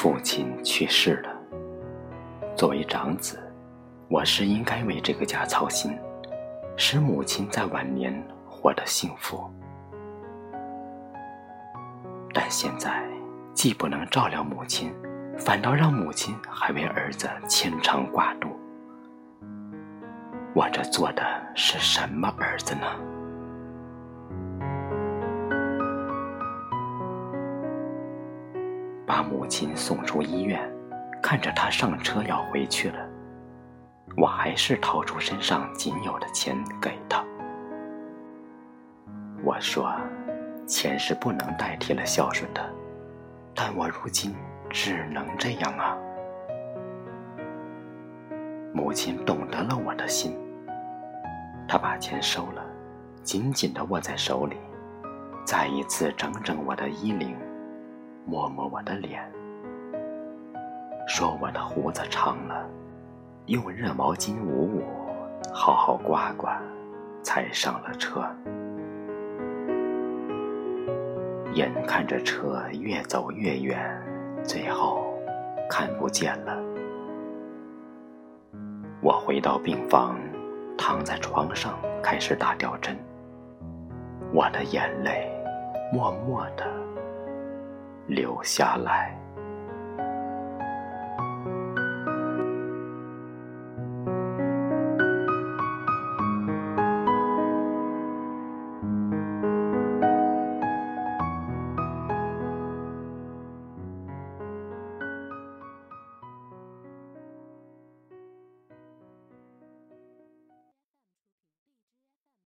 父亲去世了。作为长子，我是应该为这个家操心，使母亲在晚年活得幸福。但现在，既不能照料母亲，反倒让母亲还为儿子牵肠挂肚。我这做的是什么儿子呢？把母亲送出医院，看着她上车要回去了，我还是掏出身上仅有的钱给她。我说，钱是不能代替了孝顺的，但我如今只能这样啊。母亲懂得了我的心，她把钱收了，紧紧地握在手里，再一次整整我的衣领，摸摸我的脸，说我的胡子长了，用热毛巾捂捂，好好刮刮，才上了车。眼看着车越走越远，最后看不见了。我回到病房，躺在床上开始打吊针。我的眼泪默默的留下来。